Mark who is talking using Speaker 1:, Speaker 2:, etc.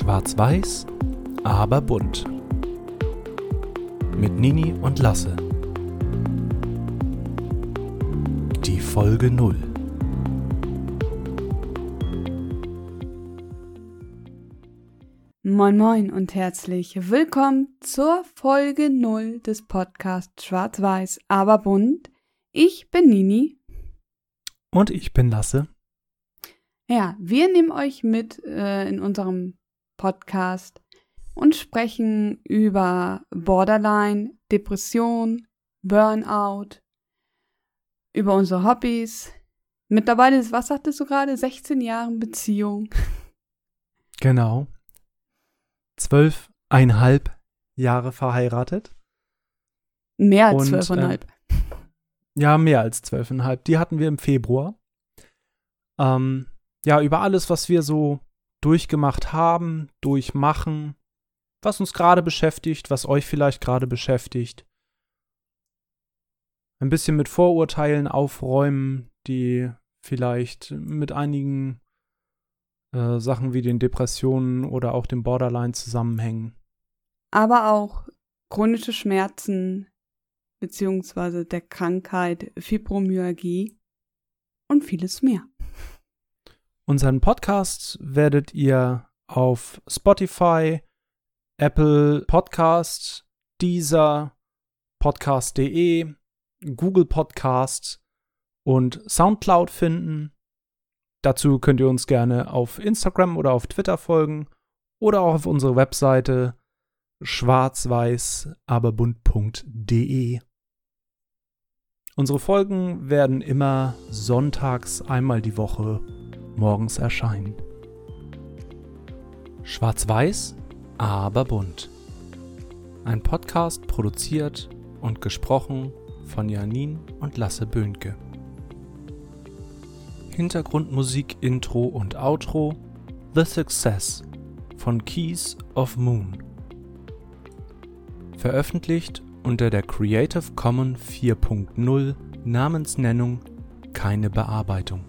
Speaker 1: Schwarz-Weiß, aber bunt. Mit Nini und Lasse. Die Folge 0.
Speaker 2: Moin Moin und herzlich willkommen zur Folge 0 des Podcasts Schwarz-Weiß, aber bunt. Ich bin Nini.
Speaker 1: Und ich bin Lasse.
Speaker 2: Ja, wir nehmen euch mit äh, in unserem Podcast und sprechen über Borderline, Depression, Burnout, über unsere Hobbys. Mittlerweile ist, was sagtest du gerade, 16 Jahre Beziehung.
Speaker 1: Genau. Zwölfeinhalb Jahre verheiratet.
Speaker 2: Mehr als
Speaker 1: Und,
Speaker 2: zwölfeinhalb.
Speaker 1: äh, Ja, mehr als zwölfeinhalb. Die hatten wir im Februar. Ähm, ja, über alles, was wir so durchgemacht haben, durchmachen, was uns gerade beschäftigt, was euch vielleicht gerade beschäftigt. Ein bisschen mit Vorurteilen aufräumen, die vielleicht mit einigen äh, Sachen wie den Depressionen oder auch dem Borderline zusammenhängen.
Speaker 2: aber auch chronische Schmerzen beziehungsweise der Krankheit Fibromyalgie und vieles mehr.
Speaker 1: Unseren Podcast werdet ihr auf Spotify, Apple Podcast, Deezer, Podcast.de, Google Podcast und Soundcloud finden. Dazu könnt ihr uns gerne auf Instagram oder auf Twitter folgen oder auch auf unsere Webseite schwarz-weiß-aber-bunt.de. Unsere Folgen werden immer sonntags einmal die Woche morgens erscheinen. Schwarz-Weiß, aber bunt. Ein Podcast produziert und gesprochen von Janin und Lasse Böhnke. Hintergrundmusik, Intro und Outro The Success von Keys of Moon. Veröffentlicht unter der Creative Commons 4.0 Namensnennung keine Bearbeitung.